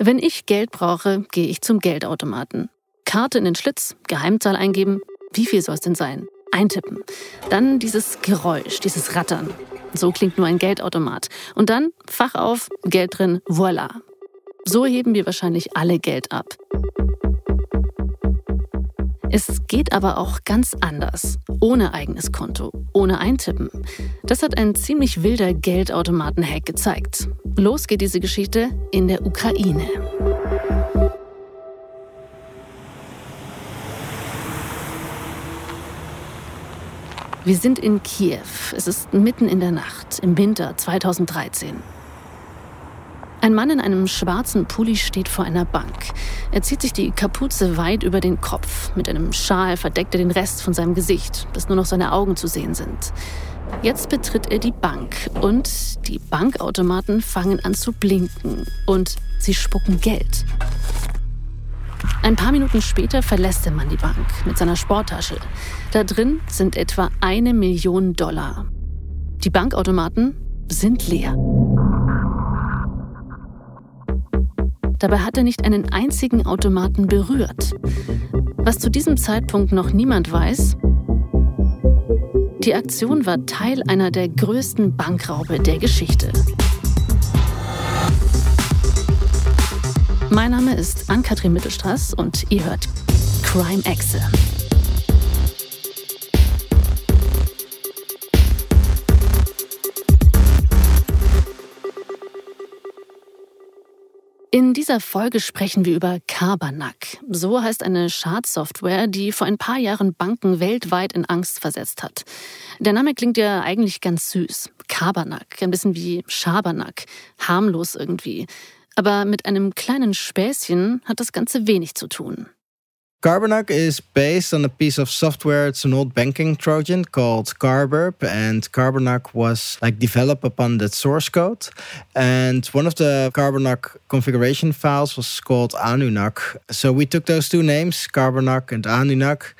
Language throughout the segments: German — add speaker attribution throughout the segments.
Speaker 1: Wenn ich Geld brauche, gehe ich zum Geldautomaten. Karte in den Schlitz, Geheimzahl eingeben. Wie viel soll es denn sein? Eintippen. Dann dieses Geräusch, dieses Rattern. So klingt nur ein Geldautomat. Und dann Fach auf, Geld drin, voilà. So heben wir wahrscheinlich alle Geld ab. Es geht aber auch ganz anders. Ohne eigenes Konto, ohne Eintippen. Das hat ein ziemlich wilder Geldautomaten-Hack gezeigt. Los geht diese Geschichte in der Ukraine. Wir sind in Kiew. Es ist mitten in der Nacht, im Winter 2013. Ein Mann in einem schwarzen Pulli steht vor einer Bank. Er zieht sich die Kapuze weit über den Kopf. Mit einem Schal verdeckt er den Rest von seinem Gesicht, bis nur noch seine Augen zu sehen sind. Jetzt betritt er die Bank und die Bankautomaten fangen an zu blinken und sie spucken Geld. Ein paar Minuten später verlässt der Mann die Bank mit seiner Sporttasche. Da drin sind etwa eine Million Dollar. Die Bankautomaten sind leer. Dabei hat er nicht einen einzigen Automaten berührt. Was zu diesem Zeitpunkt noch niemand weiß, die Aktion war Teil einer der größten Bankraube der Geschichte. Mein Name ist Ann-Kathrin Mittelstraß und ihr hört Crime Exe. In dieser Folge sprechen wir über Carbanak. So heißt eine Schadsoftware, die vor ein paar Jahren Banken weltweit in Angst versetzt hat. Der Name klingt ja eigentlich ganz süß. Carbanak, ein bisschen wie Schabernack, harmlos irgendwie. Aber mit einem kleinen Späßchen hat das Ganze wenig zu tun.
Speaker 2: Carbonac is based on a piece of software. It's an old banking Trojan called Carburp, and Carbonac was like developed upon that source code. And one of the Carbonac configuration files was called Anunak. So we took those two names, Carbonac and Anunak.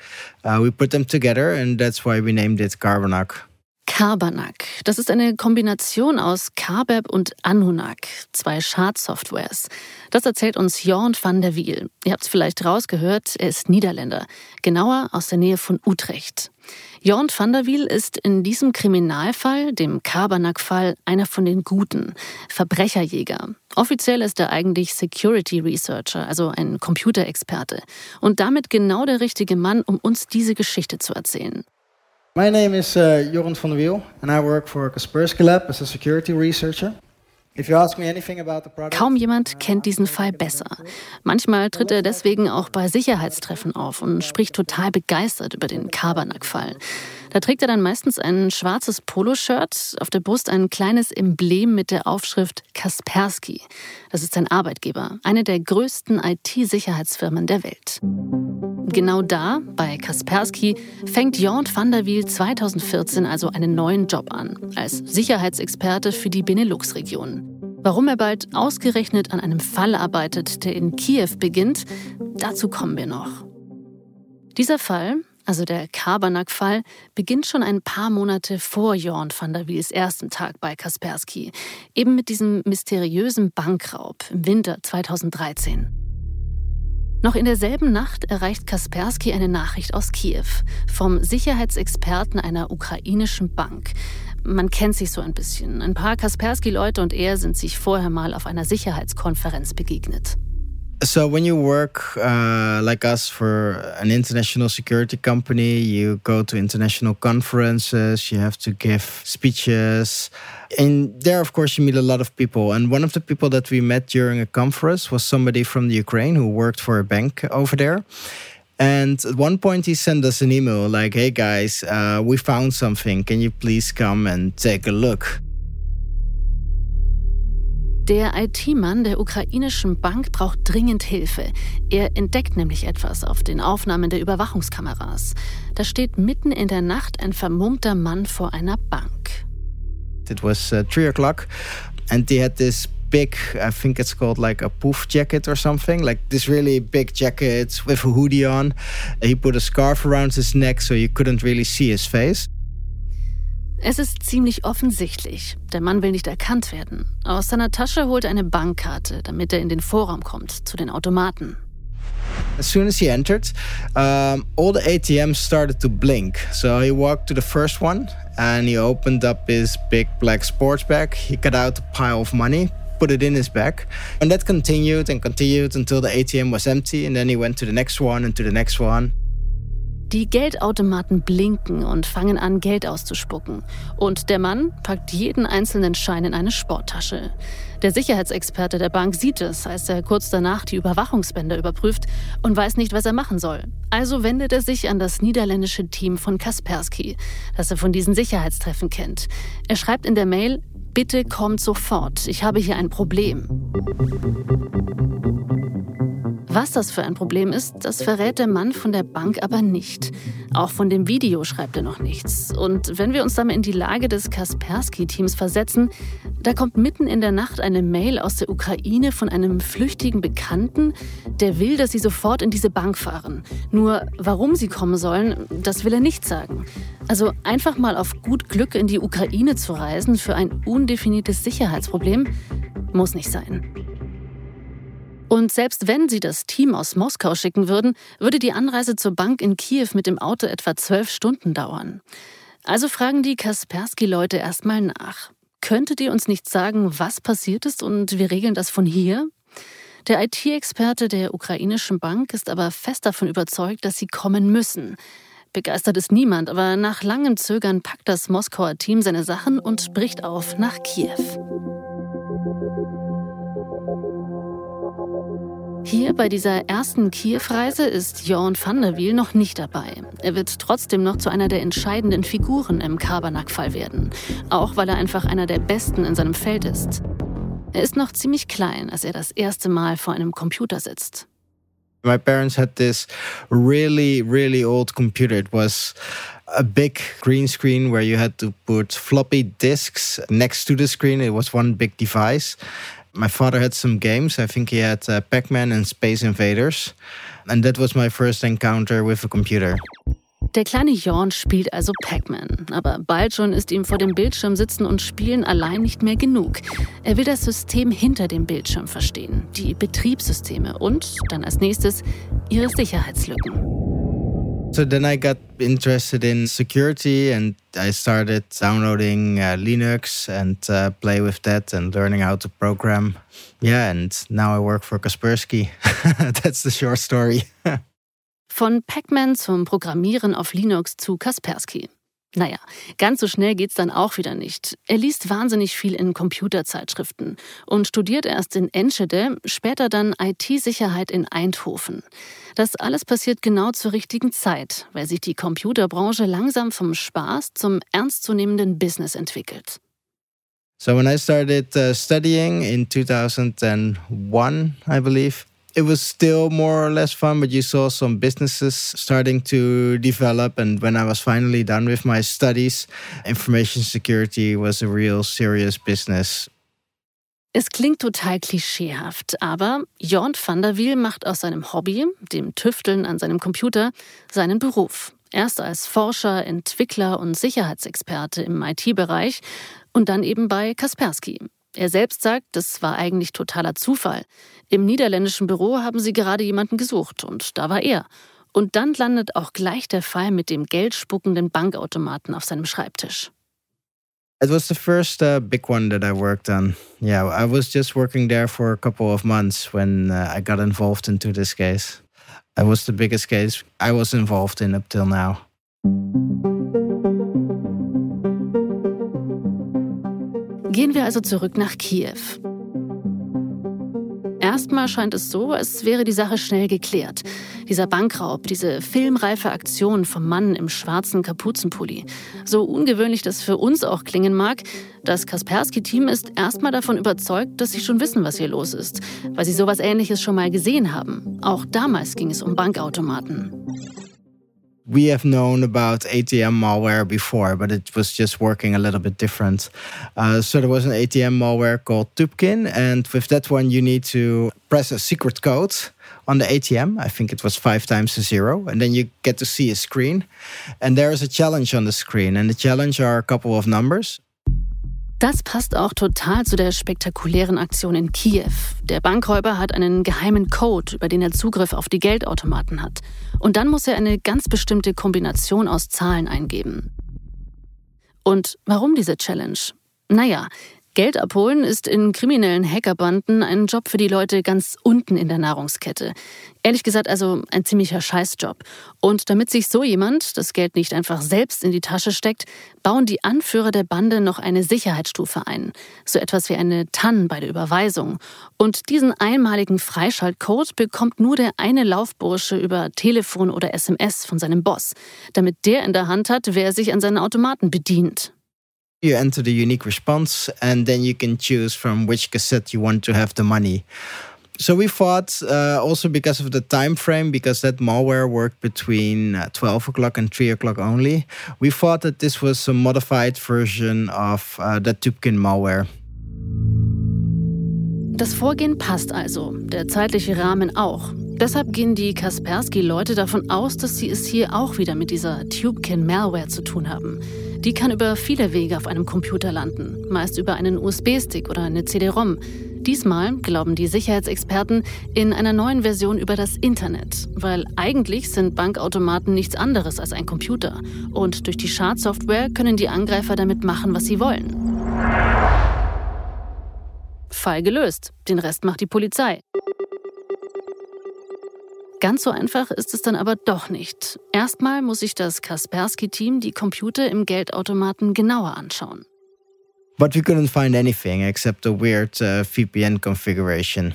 Speaker 2: Uh, we put them together, and that's why we named it Carbonac.
Speaker 1: Carbanak. Das ist eine Kombination aus Carbeb und Anunak, zwei Schadsoftwares. Das erzählt uns Jorn van der Wiel. Ihr habt es vielleicht rausgehört, er ist Niederländer, genauer aus der Nähe von Utrecht. Jorn van der Wiel ist in diesem Kriminalfall, dem Carbanak-Fall, einer von den Guten, Verbrecherjäger. Offiziell ist er eigentlich Security Researcher, also ein Computerexperte. Und damit genau der richtige Mann, um uns diese Geschichte zu erzählen.
Speaker 2: My name is uh, Joran van der Wiel, and I work for Kaspersky Lab as a security researcher.
Speaker 1: Kaum jemand kennt diesen Fall besser. Manchmal tritt er deswegen auch bei Sicherheitstreffen auf und spricht total begeistert über den Kabernack-Fall. Trägt er dann meistens ein schwarzes Poloshirt, auf der Brust ein kleines Emblem mit der Aufschrift Kaspersky. Das ist sein Arbeitgeber, eine der größten IT-Sicherheitsfirmen der Welt. Genau da, bei Kaspersky, fängt Jorn van der Wiel 2014 also einen neuen Job an, als Sicherheitsexperte für die Benelux-Region. Warum er bald ausgerechnet an einem Fall arbeitet, der in Kiew beginnt, dazu kommen wir noch. Dieser Fall, also der Kabernack-Fall, beginnt schon ein paar Monate vor Jorn van der Wiels ersten Tag bei Kaspersky, eben mit diesem mysteriösen Bankraub im Winter 2013. Noch in derselben Nacht erreicht Kaspersky eine Nachricht aus Kiew vom Sicherheitsexperten einer ukrainischen Bank. Man kennt sich so ein bisschen. Ein paar Kaspersky-Leute und er sind sich vorher mal auf einer Sicherheitskonferenz begegnet.
Speaker 2: So when you work uh, like us for an international security company, you go to international conferences, you have to give speeches. And there, of course, you meet a lot of people. And one of the people that we met during a conference was somebody from the Ukraine who worked for a bank over there. And at one point, he sent us an email like, hey guys, uh, we found something. Can you please come and take a look?
Speaker 1: Der IT-Mann der ukrainischen Bank braucht dringend Hilfe. Er entdeckt nämlich etwas auf den Aufnahmen der Überwachungskameras. Da steht mitten in der Nacht ein vermummter Mann vor einer Bank.
Speaker 2: It was uh, three o'clock, and they had this big, I think it's called like a poof jacket or something, like this really big jacket with a hoodie on. He put a scarf around his neck so you couldn't really see his face.
Speaker 1: Es ist ziemlich offensichtlich. Der Mann will nicht erkannt werden. Aus seiner Tasche holt er eine Bankkarte, damit er in den Vorraum kommt, zu den Automaten.
Speaker 2: As soon as he entered, um, all the ATMs started to blink. So he walked to the first one and he opened up his big black sports bag. He got out a pile of money, put it in his bag. And that continued and continued until the ATM was empty. And then he went to the next one and to the next one.
Speaker 1: Die Geldautomaten blinken und fangen an, Geld auszuspucken. Und der Mann packt jeden einzelnen Schein in eine Sporttasche. Der Sicherheitsexperte der Bank sieht es, als er kurz danach die Überwachungsbänder überprüft und weiß nicht, was er machen soll. Also wendet er sich an das niederländische Team von Kaspersky, das er von diesen Sicherheitstreffen kennt. Er schreibt in der Mail, bitte kommt sofort, ich habe hier ein Problem. Was das für ein Problem ist, das verrät der Mann von der Bank aber nicht. Auch von dem Video schreibt er noch nichts. Und wenn wir uns damit in die Lage des Kaspersky-Teams versetzen, da kommt mitten in der Nacht eine Mail aus der Ukraine von einem flüchtigen Bekannten, der will, dass sie sofort in diese Bank fahren. Nur warum sie kommen sollen, das will er nicht sagen. Also einfach mal auf gut Glück in die Ukraine zu reisen für ein undefiniertes Sicherheitsproblem, muss nicht sein. Und selbst wenn sie das Team aus Moskau schicken würden, würde die Anreise zur Bank in Kiew mit dem Auto etwa zwölf Stunden dauern. Also fragen die Kaspersky-Leute erstmal nach. Könntet ihr uns nicht sagen, was passiert ist und wir regeln das von hier? Der IT-Experte der ukrainischen Bank ist aber fest davon überzeugt, dass sie kommen müssen. Begeistert ist niemand, aber nach langem Zögern packt das Moskauer Team seine Sachen und bricht auf nach Kiew. Hier bei dieser ersten Kiew-Reise ist Jorn van der Wiel noch nicht dabei. Er wird trotzdem noch zu einer der entscheidenden Figuren im Kabernack-Fall werden. Auch weil er einfach einer der Besten in seinem Feld ist. Er ist noch ziemlich klein, als er das erste Mal vor einem Computer sitzt.
Speaker 2: My parents had this really, really old computer. It was a big green screen where you had to put floppy disks next to the screen. It was one big device. My father had some games. I think he had uh, Pac Man and Space Invaders. And that was my first encounter with a computer.
Speaker 1: Der kleine Jorn spielt also Pac-Man, aber bald schon ist ihm vor dem Bildschirm sitzen und spielen allein nicht mehr genug. Er will das System hinter dem Bildschirm verstehen, die Betriebssysteme und dann als nächstes ihre Sicherheitslücken.
Speaker 2: So then I got interested in security and I started downloading uh, Linux and uh, play with that and learning how to program. Yeah, and now I work for Kaspersky. That's the short story.
Speaker 1: Von Pac-Man zum Programmieren auf Linux zu Kaspersky. Naja, ganz so schnell geht's dann auch wieder nicht. Er liest wahnsinnig viel in Computerzeitschriften und studiert erst in Enschede, später dann IT-Sicherheit in Eindhoven. Das alles passiert genau zur richtigen Zeit, weil sich die Computerbranche langsam vom Spaß zum ernstzunehmenden Business entwickelt.
Speaker 2: So when I started uh, studying in 2001, I believe, it was still more or less fun, but you saw some businesses starting to develop. And when I was finally done with my studies, information security was a real serious business.
Speaker 1: Es klingt total klischeehaft, aber Jorn van der Wiel macht aus seinem Hobby, dem Tüfteln an seinem Computer, seinen Beruf. Erst als Forscher, Entwickler und Sicherheitsexperte im IT-Bereich und dann eben bei Kaspersky. Er selbst sagt, das war eigentlich totaler Zufall. Im niederländischen Büro haben sie gerade jemanden gesucht und da war er. Und dann landet auch gleich der Fall mit dem geldspuckenden Bankautomaten auf seinem Schreibtisch.
Speaker 2: It was the first uh, big one that I worked on. Yeah, I was just working there for a couple of months when uh, I got involved into this case. It was the biggest case I was involved in up till now.
Speaker 1: Gehen wir also zurück nach Kiew. Erstmal scheint es so, als wäre die Sache schnell geklärt. Dieser Bankraub, diese filmreife Aktion vom Mann im schwarzen Kapuzenpulli. So ungewöhnlich das für uns auch klingen mag, das Kaspersky-Team ist erstmal davon überzeugt, dass sie schon wissen, was hier los ist, weil sie sowas ähnliches schon mal gesehen haben. Auch damals ging es um Bankautomaten.
Speaker 2: We have known about ATM malware before, but it was just working a little bit different. Uh, so there was an ATM malware called Tupkin, and with that one, you need to press a secret code on the ATM. I think it was five times a zero, and then you get to see a screen. And there is a challenge on the screen, and the challenge are a couple of numbers.
Speaker 1: Das passt auch total zu der spektakulären Aktion in Kiew. Der Bankräuber hat einen geheimen Code, über den er Zugriff auf die Geldautomaten hat. Und dann muss er eine ganz bestimmte Kombination aus Zahlen eingeben. Und warum diese Challenge? Naja, Geld abholen ist in kriminellen Hackerbanden ein Job für die Leute ganz unten in der Nahrungskette. Ehrlich gesagt also ein ziemlicher Scheißjob. Und damit sich so jemand das Geld nicht einfach selbst in die Tasche steckt, bauen die Anführer der Bande noch eine Sicherheitsstufe ein. So etwas wie eine TAN bei der Überweisung. Und diesen einmaligen Freischaltcode bekommt nur der eine Laufbursche über Telefon oder SMS von seinem Boss, damit der in der Hand hat, wer sich an seinen Automaten bedient.
Speaker 2: You enter the unique response, and then you can choose from which cassette you want to have the money. So we thought, uh, also because of the time frame, because that malware worked between uh, 12 o'clock and 3 o'clock only, we thought that this was a modified version of uh, the Tupkin malware.
Speaker 1: Das Vorgehen passt also, der zeitliche Rahmen auch. Deshalb gehen die Kaspersky-Leute davon aus, dass sie es hier auch wieder mit dieser Tubekin-Malware zu tun haben. Die kann über viele Wege auf einem Computer landen, meist über einen USB-Stick oder eine CD-ROM. Diesmal, glauben die Sicherheitsexperten, in einer neuen Version über das Internet, weil eigentlich sind Bankautomaten nichts anderes als ein Computer. Und durch die Schadsoftware können die Angreifer damit machen, was sie wollen. Fall gelöst. Den Rest macht die Polizei. Ganz so einfach ist es dann aber doch nicht. Erstmal muss sich das Kaspersky-Team die Computer im Geldautomaten genauer anschauen.
Speaker 2: But we couldn't find anything except a weird uh, VPN configuration.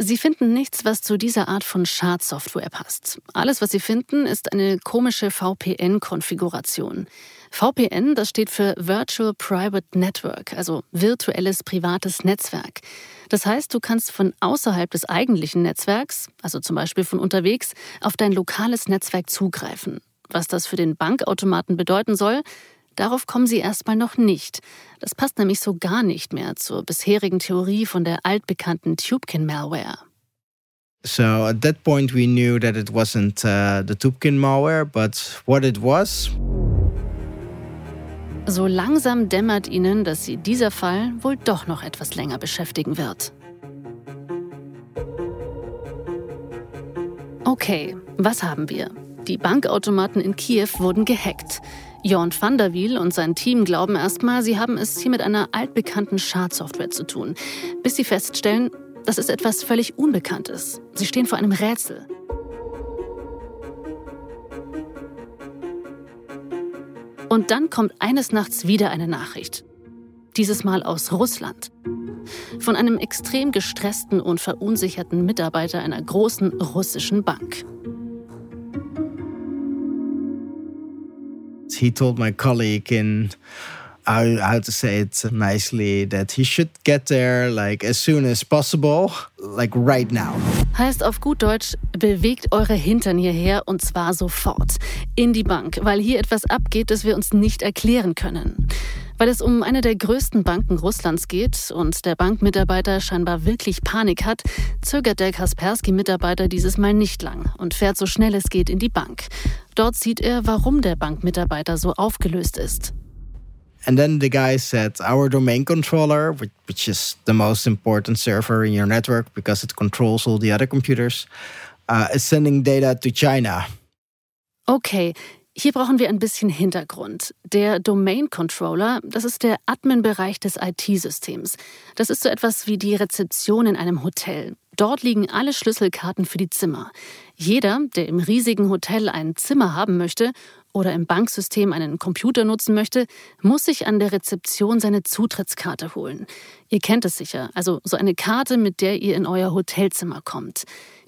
Speaker 1: Sie finden nichts, was zu dieser Art von Schadsoftware passt. Alles, was Sie finden, ist eine komische VPN-Konfiguration. VPN, das steht für Virtual Private Network, also virtuelles privates Netzwerk. Das heißt, du kannst von außerhalb des eigentlichen Netzwerks, also zum Beispiel von unterwegs, auf dein lokales Netzwerk zugreifen. Was das für den Bankautomaten bedeuten soll, darauf kommen sie erstmal noch nicht. Das passt nämlich so gar nicht mehr zur bisherigen Theorie von der altbekannten Tubekin-Malware.
Speaker 2: So at that point we knew that it wasn't uh, the Tubkin malware, but what it was.
Speaker 1: So langsam dämmert ihnen, dass sie dieser Fall wohl doch noch etwas länger beschäftigen wird. Okay, was haben wir? Die Bankautomaten in Kiew wurden gehackt. Jorn van der Wiel und sein Team glauben erstmal, sie haben es hier mit einer altbekannten Schadsoftware zu tun, bis sie feststellen, das ist etwas völlig Unbekanntes. Sie stehen vor einem Rätsel. Und dann kommt eines Nachts wieder eine Nachricht. Dieses Mal aus Russland. Von einem extrem gestressten und verunsicherten Mitarbeiter einer großen russischen Bank.
Speaker 2: He told my colleague in how, how to say it nicely that he should get there like as soon as possible, like right now.
Speaker 1: Heißt auf gut Deutsch, bewegt eure Hintern hierher und zwar sofort in die Bank, weil hier etwas abgeht, das wir uns nicht erklären können. Weil es um eine der größten Banken Russlands geht und der Bankmitarbeiter scheinbar wirklich Panik hat, zögert der Kaspersky-Mitarbeiter dieses Mal nicht lang und fährt so schnell es geht in die Bank. Dort sieht er, warum der Bankmitarbeiter so aufgelöst ist.
Speaker 2: And then the guy said, Our domain controller, which is the most important server in your network because it controls all the other computers, uh, is sending data to China.
Speaker 1: Okay, hier brauchen wir ein bisschen Hintergrund. Der Domain Controller, das ist der Admin-Bereich des IT-Systems. Das ist so etwas wie die Rezeption in einem Hotel. Dort liegen alle Schlüsselkarten für die Zimmer. Jeder, der im riesigen Hotel ein Zimmer haben möchte oder im Banksystem einen Computer nutzen möchte, muss sich an der Rezeption seine Zutrittskarte holen. Ihr kennt es sicher, also so eine Karte, mit der ihr in euer Hotelzimmer kommt.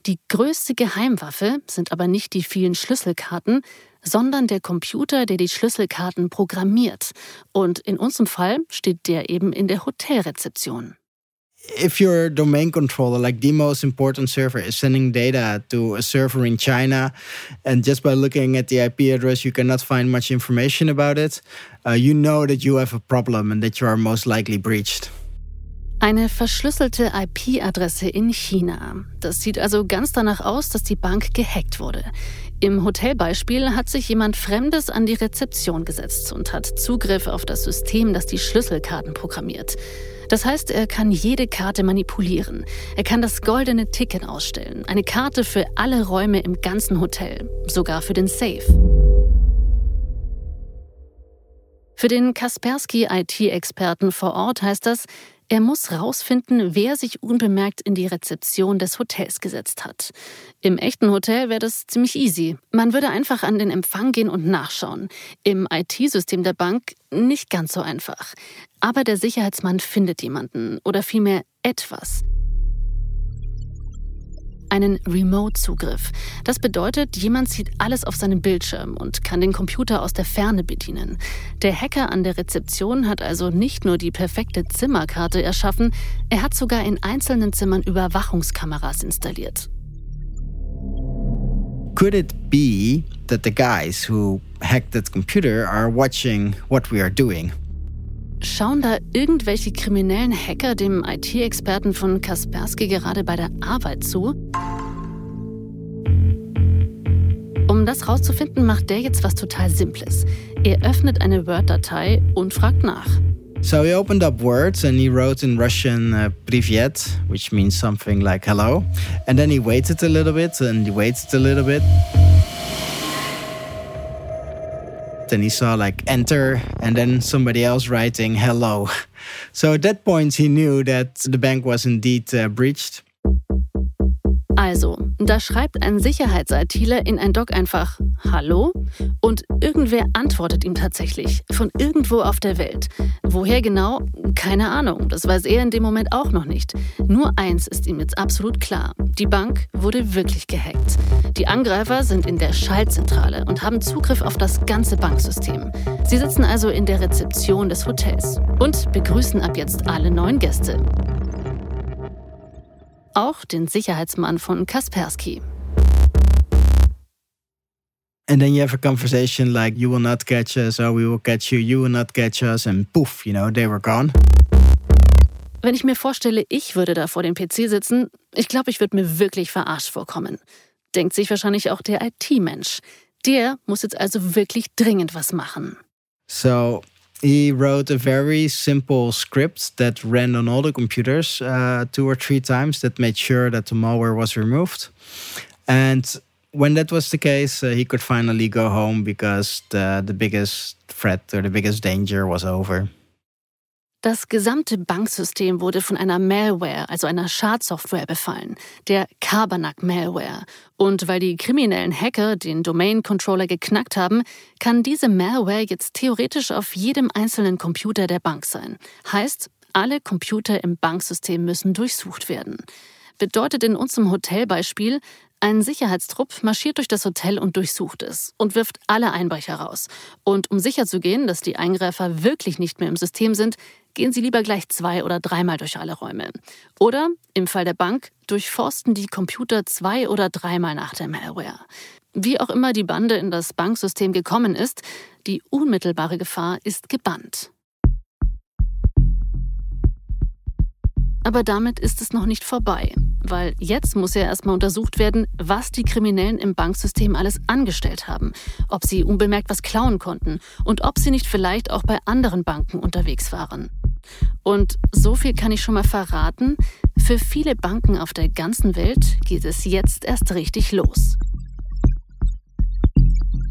Speaker 1: Die größte Geheimwaffe sind aber nicht die vielen Schlüsselkarten, sondern der Computer, der die Schlüsselkarten programmiert. Und in unserem Fall steht der eben in der Hotelrezeption.
Speaker 2: if your domain controller, like the most important server, is sending data to a server in China, and just by looking at the IP address, you cannot find much information about it, uh, you know that you have a problem and that you are most likely breached.
Speaker 1: Eine verschlüsselte IP-Adresse in China. Das sieht also ganz danach aus, dass die Bank gehackt wurde. Im Hotelbeispiel hat sich jemand Fremdes an die Rezeption gesetzt und hat Zugriff auf das System, das die Schlüsselkarten programmiert. Das heißt, er kann jede Karte manipulieren. Er kann das goldene Ticket ausstellen, eine Karte für alle Räume im ganzen Hotel, sogar für den Safe. Für den Kaspersky IT-Experten vor Ort heißt das, er muss rausfinden, wer sich unbemerkt in die Rezeption des Hotels gesetzt hat. Im echten Hotel wäre das ziemlich easy. Man würde einfach an den Empfang gehen und nachschauen. Im IT-System der Bank nicht ganz so einfach. Aber der Sicherheitsmann findet jemanden oder vielmehr etwas einen Remote-Zugriff. Das bedeutet, jemand sieht alles auf seinem Bildschirm und kann den Computer aus der Ferne bedienen. Der Hacker an der Rezeption hat also nicht nur die perfekte Zimmerkarte erschaffen, er hat sogar in einzelnen Zimmern Überwachungskameras installiert.
Speaker 2: Could it be that the guys who hacked that computer are watching what we are doing?
Speaker 1: Schauen da irgendwelche kriminellen Hacker dem IT-Experten von Kaspersky gerade bei der Arbeit zu? Um das rauszufinden, macht der jetzt was total Simples. Er öffnet eine Word-Datei und fragt nach.
Speaker 2: So he opened up Word and he wrote in Russian uh, Privyet, which means something like hello. And then he waited a little bit and he waited a little bit. And he saw like enter and then somebody else writing hello. So at that point, he knew that the bank was indeed uh, breached.
Speaker 1: Also, da schreibt ein Sicherheits-ITler in ein Doc einfach Hallo und irgendwer antwortet ihm tatsächlich von irgendwo auf der Welt. Woher genau? Keine Ahnung, das weiß er in dem Moment auch noch nicht. Nur eins ist ihm jetzt absolut klar. Die Bank wurde wirklich gehackt. Die Angreifer sind in der Schaltzentrale und haben Zugriff auf das ganze Banksystem. Sie sitzen also in der Rezeption des Hotels und begrüßen ab jetzt alle neuen Gäste. Auch den Sicherheitsmann von Kaspersky.
Speaker 2: And then you have a conversation like, you will not catch us, or we will catch you, you will not catch us, and poof, you know, they were gone.
Speaker 1: Wenn ich mir vorstelle, ich würde da vor dem PC sitzen, ich glaube, ich würde mir wirklich verarscht vorkommen. Denkt sich wahrscheinlich auch der IT-Mensch. Der muss jetzt also wirklich dringend was machen.
Speaker 2: So, he wrote a very simple script that ran on all the computers uh, two or three times that made sure that the malware was removed. And when that was the case, uh, he could finally go home because the, the biggest threat or the biggest danger was over.
Speaker 1: Das gesamte Banksystem wurde von einer Malware, also einer Schadsoftware, befallen, der Carbanak Malware. Und weil die kriminellen Hacker den Domain Controller geknackt haben, kann diese Malware jetzt theoretisch auf jedem einzelnen Computer der Bank sein. Heißt, alle Computer im Banksystem müssen durchsucht werden. Bedeutet in unserem Hotelbeispiel, ein Sicherheitstrupp marschiert durch das Hotel und durchsucht es und wirft alle Einbrecher raus. Und um sicherzugehen, dass die Eingreifer wirklich nicht mehr im System sind, gehen sie lieber gleich zwei oder dreimal durch alle Räume. Oder, im Fall der Bank, durchforsten die Computer zwei oder dreimal nach der Malware. Wie auch immer die Bande in das Banksystem gekommen ist, die unmittelbare Gefahr ist gebannt. Aber damit ist es noch nicht vorbei, weil jetzt muss ja erstmal untersucht werden, was die Kriminellen im Banksystem alles angestellt haben, ob sie unbemerkt was klauen konnten und ob sie nicht vielleicht auch bei anderen Banken unterwegs waren. Und so viel kann ich schon mal verraten, für viele Banken auf der ganzen Welt geht es jetzt erst richtig los.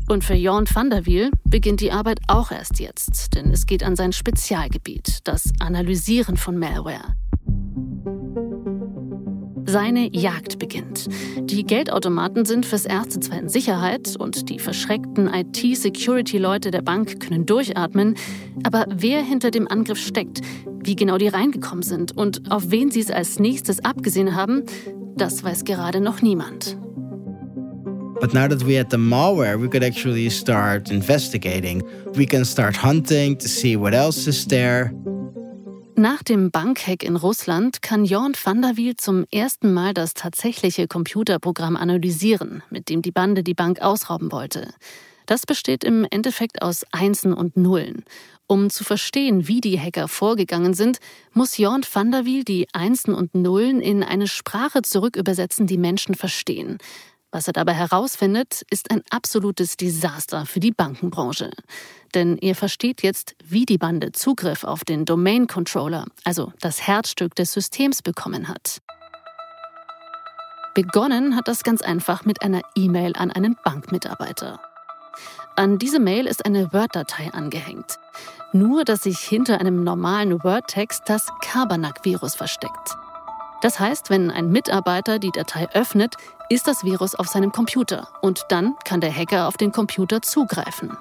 Speaker 1: Und für Jorn van der Wiel beginnt die Arbeit auch erst jetzt, denn es geht an sein Spezialgebiet, das Analysieren von Malware. Seine Jagd beginnt. Die Geldautomaten sind fürs Erste zwar in Sicherheit und die verschreckten IT-Security-Leute der Bank können durchatmen, aber wer hinter dem Angriff steckt, wie genau die reingekommen sind und auf wen sie es als nächstes abgesehen haben, das weiß gerade noch niemand.
Speaker 2: But now that we had the malware, we could actually start investigating. We can start hunting to see what else is there.
Speaker 1: Nach dem Bankhack in Russland kann Jorn van der Wiel zum ersten Mal das tatsächliche Computerprogramm analysieren, mit dem die Bande die Bank ausrauben wollte. Das besteht im Endeffekt aus Einsen und Nullen. Um zu verstehen, wie die Hacker vorgegangen sind, muss Jorn van der Wiel die Einsen und Nullen in eine Sprache zurückübersetzen, die Menschen verstehen. Was er dabei herausfindet, ist ein absolutes Desaster für die Bankenbranche. Denn er versteht jetzt, wie die Bande Zugriff auf den Domain Controller, also das Herzstück des Systems, bekommen hat. Begonnen hat das ganz einfach mit einer E-Mail an einen Bankmitarbeiter. An diese Mail ist eine Word-Datei angehängt. Nur, dass sich hinter einem normalen Word-Text das Kabernack-Virus versteckt. Das heißt, wenn ein Mitarbeiter die Datei öffnet, ist das Virus auf seinem Computer und dann kann der Hacker auf den Computer zugreifen.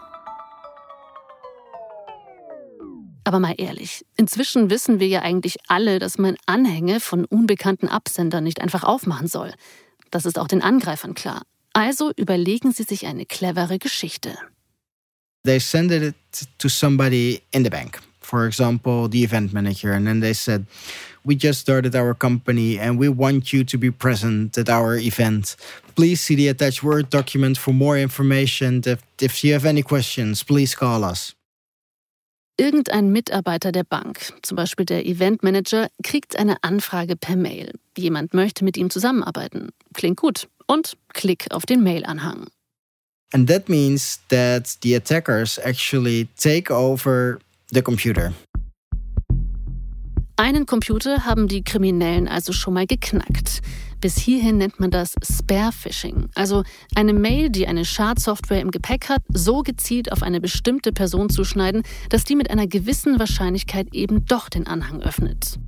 Speaker 1: Aber mal ehrlich, inzwischen wissen wir ja eigentlich alle, dass man Anhänge von unbekannten Absendern nicht einfach aufmachen soll. Das ist auch den Angreifern klar. Also überlegen sie sich eine clevere Geschichte.
Speaker 2: They send it to somebody in the bank. For example, the event manager and then they said We just started our company and we want you to be present at our event. Please see the attached Word document for more information. If, if you have any questions, please call us.
Speaker 1: Irgendein Mitarbeiter der Bank, zum Beispiel der Eventmanager, kriegt eine Anfrage per Mail. Jemand möchte mit ihm zusammenarbeiten. Klingt gut. Und klick auf den Mailanhang.
Speaker 2: And that means that the attackers actually take over the computer.
Speaker 1: Einen Computer haben die Kriminellen also schon mal geknackt. Bis hierhin nennt man das Spare-Phishing, also eine Mail, die eine Schadsoftware im Gepäck hat, so gezielt auf eine bestimmte Person zuschneiden, dass die mit einer gewissen Wahrscheinlichkeit eben doch den Anhang öffnet.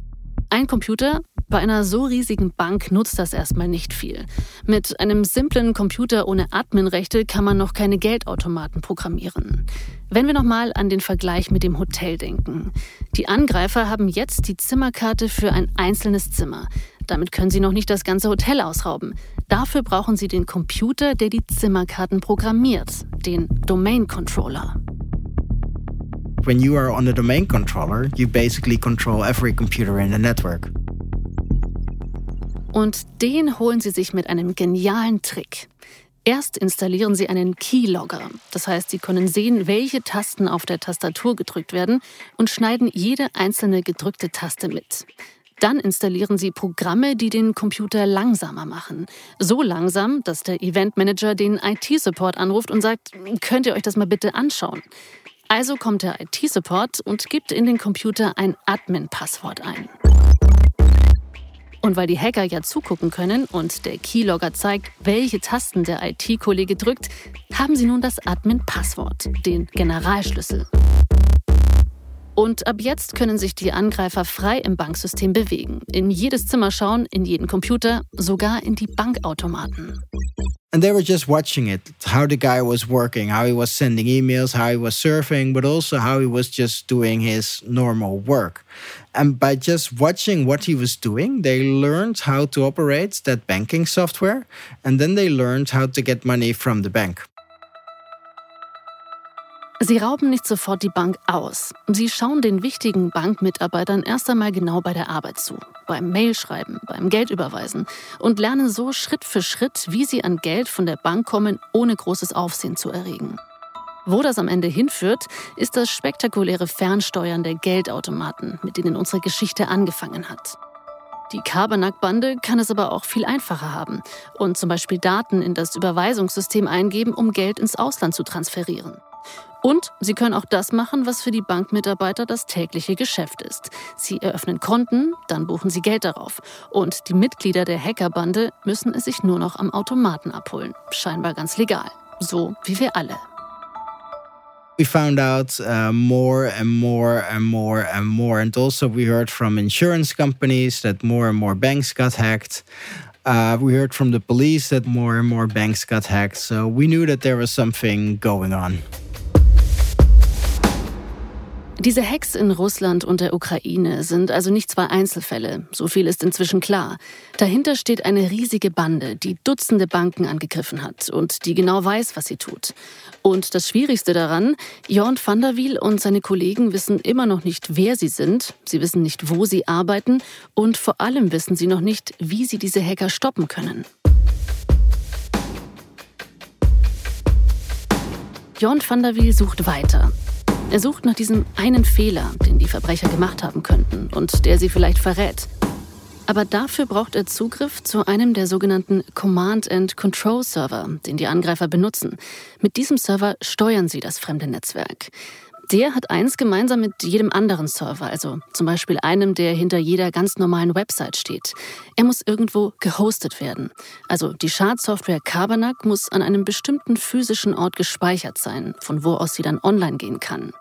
Speaker 1: Ein Computer bei einer so riesigen Bank nutzt das erstmal nicht viel. Mit einem simplen Computer ohne Adminrechte kann man noch keine Geldautomaten programmieren. Wenn wir nochmal an den Vergleich mit dem Hotel denken. Die Angreifer haben jetzt die Zimmerkarte für ein einzelnes Zimmer. Damit können sie noch nicht das ganze Hotel ausrauben. Dafür brauchen sie den Computer, der die Zimmerkarten programmiert, den Domain Controller.
Speaker 2: When you are on the domain controller, you basically control every computer in the network.
Speaker 1: Und den holen Sie sich mit einem genialen Trick. Erst installieren Sie einen Keylogger. Das heißt, Sie können sehen, welche Tasten auf der Tastatur gedrückt werden und schneiden jede einzelne gedrückte Taste mit. Dann installieren Sie Programme, die den Computer langsamer machen. So langsam, dass der Eventmanager den IT-Support anruft und sagt, könnt ihr euch das mal bitte anschauen. Also kommt der IT-Support und gibt in den Computer ein Admin-Passwort ein. Und weil die Hacker ja zugucken können und der Keylogger zeigt, welche Tasten der IT-Kollege drückt, haben sie nun das Admin-Passwort, den Generalschlüssel. Und ab jetzt können sich die Angreifer frei im Banksystem bewegen, in jedes Zimmer schauen, in jeden Computer, sogar in die Bankautomaten.
Speaker 2: And they were just watching it, how the guy was working, how he was sending emails, how he was surfing, but also how he was just doing his normal work. And by just watching what he was doing, they learned how to operate that banking software. And then they learned how to get money from the bank.
Speaker 1: Sie rauben nicht sofort die Bank aus. Sie schauen den wichtigen Bankmitarbeitern erst einmal genau bei der Arbeit zu, beim Mailschreiben, beim Geldüberweisen und lernen so Schritt für Schritt, wie sie an Geld von der Bank kommen, ohne großes Aufsehen zu erregen. Wo das am Ende hinführt, ist das spektakuläre Fernsteuern der Geldautomaten, mit denen unsere Geschichte angefangen hat. Die Kabernack-Bande kann es aber auch viel einfacher haben und zum Beispiel Daten in das Überweisungssystem eingeben, um Geld ins Ausland zu transferieren. Und sie können auch das machen, was für die Bankmitarbeiter das tägliche Geschäft ist. Sie eröffnen Konten, dann buchen sie Geld darauf. Und die Mitglieder der Hackerbande müssen es sich nur noch am Automaten abholen. Scheinbar ganz legal. So wie wir alle.
Speaker 2: We found out uh, more and more and more and more. And also, we heard from insurance companies that more and more banks got hacked. Uh, we heard from the police that more and more banks got hacked. So we knew that there was something going on.
Speaker 1: Diese Hacks in Russland und der Ukraine sind also nicht zwei Einzelfälle. So viel ist inzwischen klar. Dahinter steht eine riesige Bande, die Dutzende Banken angegriffen hat und die genau weiß, was sie tut. Und das Schwierigste daran, Jorn van der Wiel und seine Kollegen wissen immer noch nicht, wer sie sind. Sie wissen nicht, wo sie arbeiten. Und vor allem wissen sie noch nicht, wie sie diese Hacker stoppen können. Jorn van der Wiel sucht weiter. Er sucht nach diesem einen Fehler, den die Verbrecher gemacht haben könnten und der sie vielleicht verrät. Aber dafür braucht er Zugriff zu einem der sogenannten Command-and-Control-Server, den die Angreifer benutzen. Mit diesem Server steuern sie das fremde Netzwerk. Der hat eins gemeinsam mit jedem anderen Server, also zum Beispiel einem, der hinter jeder ganz normalen Website steht. Er muss irgendwo gehostet werden. Also die Schadsoftware Carbanak muss an einem bestimmten physischen Ort gespeichert sein, von wo aus sie dann online gehen kann.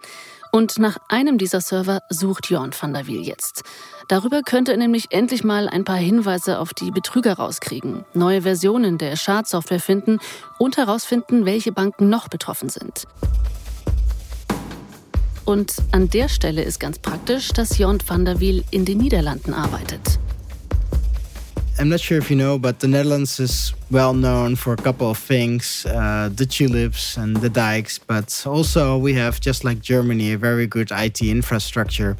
Speaker 1: Und nach einem dieser Server sucht Jorn van der Wiel jetzt. Darüber könnte er nämlich endlich mal ein paar Hinweise auf die Betrüger rauskriegen, neue Versionen der Schadsoftware finden und herausfinden, welche Banken noch betroffen sind. Und an der Stelle ist ganz praktisch, dass Jont van der Wiel in den Niederlanden arbeitet.
Speaker 2: I'm not sure if you know, but the Netherlands is well known for a couple of things uh, the tulips and the dikes, but also we have, just like Germany, a very good IT infrastructure.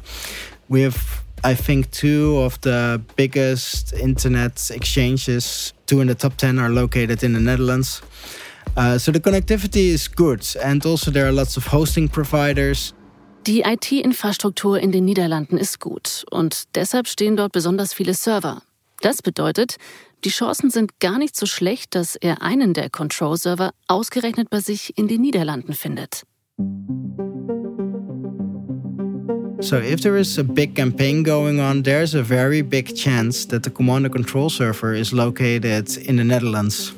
Speaker 2: We have, I think, two of the biggest internet exchanges, two in the top 10 are located in the Netherlands. Uh, so the connectivity is good, and also there are lots of hosting providers.
Speaker 1: Die IT-Infrastruktur in den Niederlanden ist gut und deshalb stehen dort besonders viele Server. Das bedeutet, die Chancen sind gar nicht so schlecht, dass er einen der Control-Server ausgerechnet bei sich in den Niederlanden findet.
Speaker 2: So if there is a big campaign going on, there's a very big chance that the command and control server is located in the Netherlands.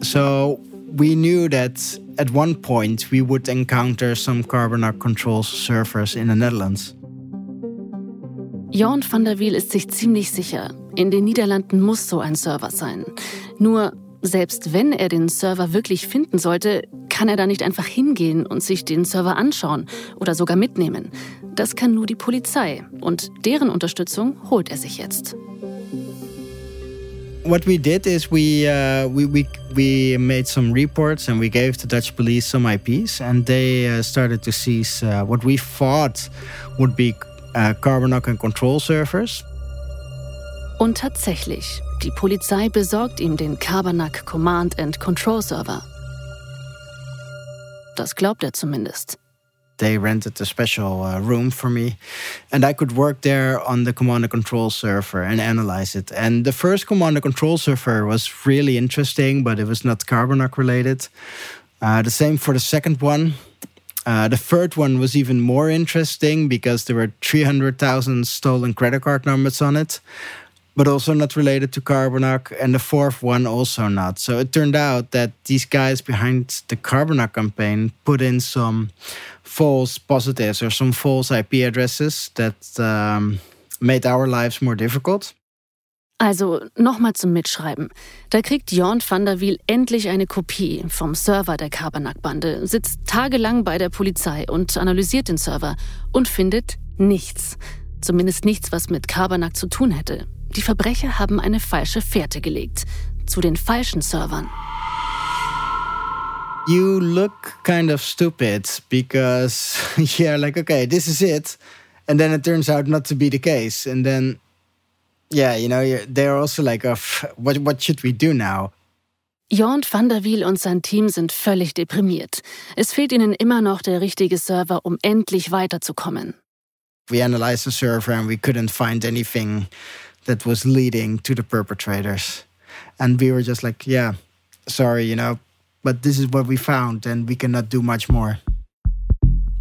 Speaker 2: So we knew that at one point we would encounter some Carbonac control servers in the Netherlands.
Speaker 1: Jorn van der Wiel ist sich ziemlich sicher, in den Niederlanden muss so ein Server sein. Nur, selbst wenn er den Server wirklich finden sollte, kann er da nicht einfach hingehen und sich den Server anschauen oder sogar mitnehmen. Das kann nur die Polizei und deren Unterstützung holt er sich jetzt.
Speaker 2: What we did is we, uh, we we we made some reports and we gave the Dutch police some IPs, and they uh, started to seize uh, what we thought would be uh, Carbonock and control servers.
Speaker 1: Und tatsächlich, die Polizei besorgt ihm den Carbonac Command and Control Server. Das glaubt er zumindest.
Speaker 2: They rented a special uh, room for me. And i could work there on the command and control server and analyze it. And the first command and control server was really interesting but it was not carbonac related. Uh, the same for the second one. Uh, the third one was even more interesting because there were 300000 stolen credit card numbers on it but also not related to Carbonac, and the fourth one also not. So it turned out that these guys behind the Carbonac campaign put in some false positives or some false IP addresses that um, made our lives more difficult.
Speaker 1: Also nochmal zum Mitschreiben. Da kriegt Jorn van der Wiel endlich eine Kopie vom Server der Carbonac-Bande, sitzt tagelang bei der Polizei und analysiert den Server und findet nichts. Zumindest nichts, was mit Carbonac zu tun hätte. Die Verbrecher haben eine falsche Fährte gelegt. Zu den falschen Servern.
Speaker 2: You look kind of stupid because you're like, okay, this is it. And then it turns out not to be the case. And then, yeah, you know, they're also like, oh, what, what should we do now?
Speaker 1: Jorn van der Wiel und sein Team sind völlig deprimiert. Es fehlt ihnen immer noch der richtige Server, um endlich weiterzukommen.
Speaker 2: We analyzed the server and we couldn't find anything that was leading to the perpetrators. And we were just like, yeah, sorry, you know, but this is what we found and we cannot do much more.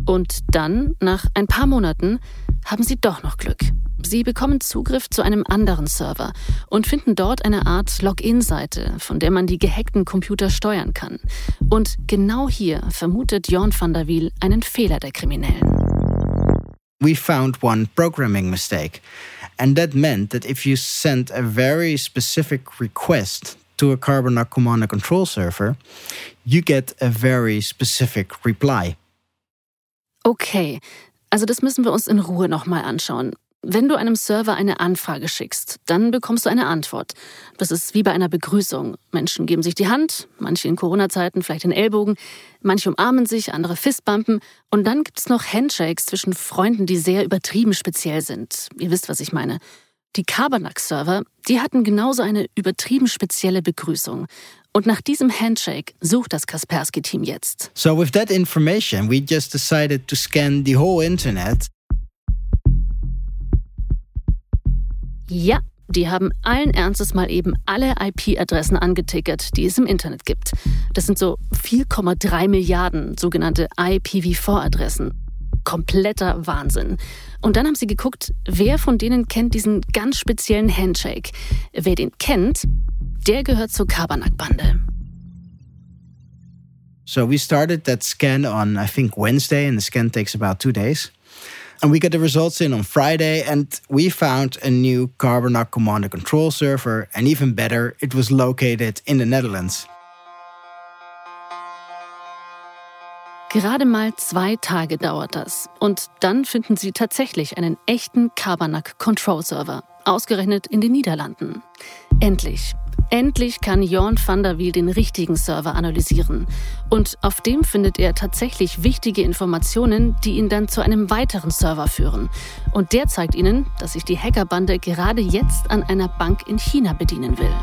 Speaker 1: Und dann, nach ein paar Monaten, haben sie doch noch Glück. Sie bekommen Zugriff zu einem anderen Server und finden dort eine Art Login-Seite, von der man die gehackten Computer steuern kann. Und genau hier vermutet Jorn van der Wiel einen Fehler der Kriminellen.
Speaker 2: We found one programming mistake. And that meant that if you sent a very specific request to a Carbonac command and control server, you get a very specific reply.
Speaker 1: Okay, Also das müssen wir uns in Ruhe nochmal anschauen. Wenn du einem Server eine Anfrage schickst, dann bekommst du eine Antwort. Das ist wie bei einer Begrüßung. Menschen geben sich die Hand, manche in Corona-Zeiten vielleicht den Ellbogen, manche umarmen sich, andere Fistbumpen und dann gibt es noch Handshakes zwischen Freunden, die sehr übertrieben speziell sind. Ihr wisst, was ich meine. Die Carbanak-Server, die hatten genauso eine übertrieben spezielle Begrüßung. Und nach diesem Handshake sucht das Kaspersky-Team jetzt.
Speaker 2: So with that information, we just decided to scan the whole internet
Speaker 1: Ja, die haben allen Ernstes mal eben alle IP-Adressen angetickert, die es im Internet gibt. Das sind so 4,3 Milliarden sogenannte IPv4-Adressen. Kompletter Wahnsinn. Und dann haben sie geguckt, wer von denen kennt diesen ganz speziellen Handshake. Wer den kennt, der gehört zur Kabernack-Bande.
Speaker 2: So we started that scan on, I think, Wednesday, and the scan takes about two days. And we got the results in on Friday, and we found a new Carbonac command and control server. And even better, it was located in the Netherlands.
Speaker 1: Gerade mal zwei Tage dauert das. Und dann finden sie tatsächlich einen echten Carbonac Control Server, ausgerechnet in den Niederlanden. Endlich. Endlich kann Jorn van der Wiel den richtigen Server analysieren. Und auf dem findet er tatsächlich wichtige Informationen, die ihn dann zu einem weiteren Server führen. Und der zeigt ihnen, dass sich die Hackerbande gerade jetzt an einer Bank in China bedienen will.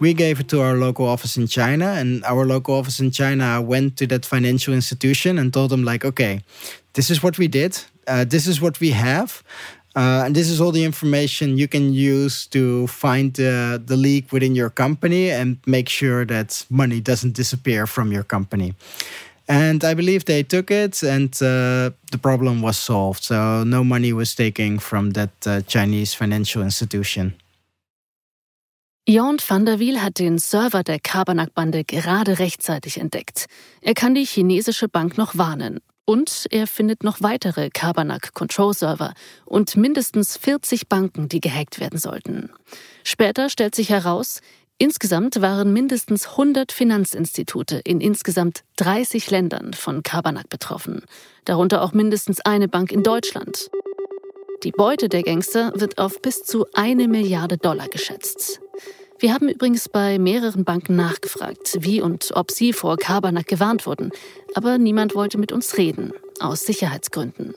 Speaker 2: We gave it to our local office in China, and our local office in China went to that financial institution and told them, like, okay, this is what we did, uh, this is what we have. Uh, and this is all the information you can use to find uh, the leak within your company and make sure that money doesn't disappear from your company. And I believe they took it, and uh, the problem was solved. So no money was taken from that uh, Chinese financial institution.
Speaker 1: Jorn van der Wiel hat den Server der Kabernack-Bande gerade rechtzeitig entdeckt. Er kann die chinesische Bank noch warnen. Und er findet noch weitere Carbanak Control Server und mindestens 40 Banken, die gehackt werden sollten. Später stellt sich heraus, insgesamt waren mindestens 100 Finanzinstitute in insgesamt 30 Ländern von Carbanak betroffen, darunter auch mindestens eine Bank in Deutschland. Die Beute der Gangster wird auf bis zu eine Milliarde Dollar geschätzt. Wir haben übrigens bei mehreren Banken nachgefragt, wie und ob sie vor Kabernack gewarnt wurden, aber niemand wollte mit uns reden, aus Sicherheitsgründen.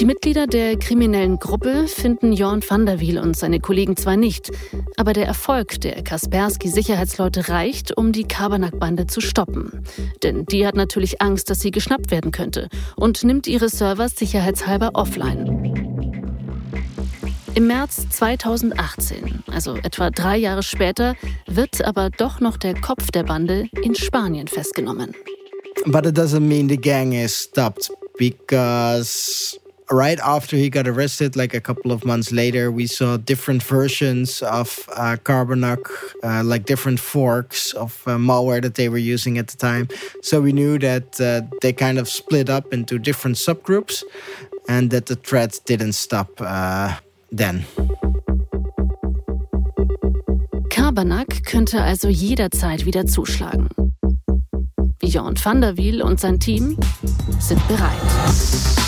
Speaker 1: Die Mitglieder der kriminellen Gruppe finden Jorn van der Wiel und seine Kollegen zwar nicht, aber der Erfolg der Kaspersky-Sicherheitsleute reicht, um die Kabernack-Bande zu stoppen. Denn die hat natürlich Angst, dass sie geschnappt werden könnte und nimmt ihre Servers sicherheitshalber offline. Im März 2018, also etwa drei Jahre später, wird aber doch noch der Kopf der Bande in Spanien festgenommen.
Speaker 2: But it doesn't mean the gang is stopped because right after he got arrested, like a couple of months later, we saw different versions of uh, Carbonac, uh, like different forks of uh, malware that they were using at the time. So we knew that uh, they kind of split up into different subgroups and that the threat didn't stop then.
Speaker 1: Kabernack könnte also jederzeit wieder zuschlagen. Björn van der Wiel und sein Team sind bereit.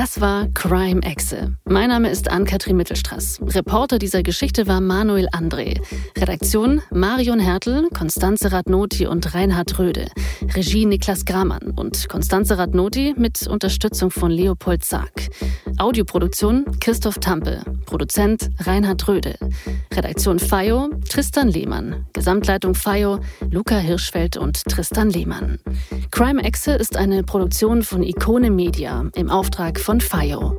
Speaker 1: Das war Crime Exe. Mein Name ist Ann-Kathrin Mittelstraß. Reporter dieser Geschichte war Manuel André. Redaktion Marion Hertel, Konstanze Radnoti und Reinhard Röde. Regie Niklas Gramann und Konstanze Radnoti mit Unterstützung von Leopold Sarg. Audioproduktion Christoph Tampe. Produzent Reinhard Röde. Redaktion FAIO Tristan Lehmann. Gesamtleitung FAIO Luca Hirschfeld und Tristan Lehmann. Crime Exe ist eine Produktion von Ikone Media im Auftrag von FIO.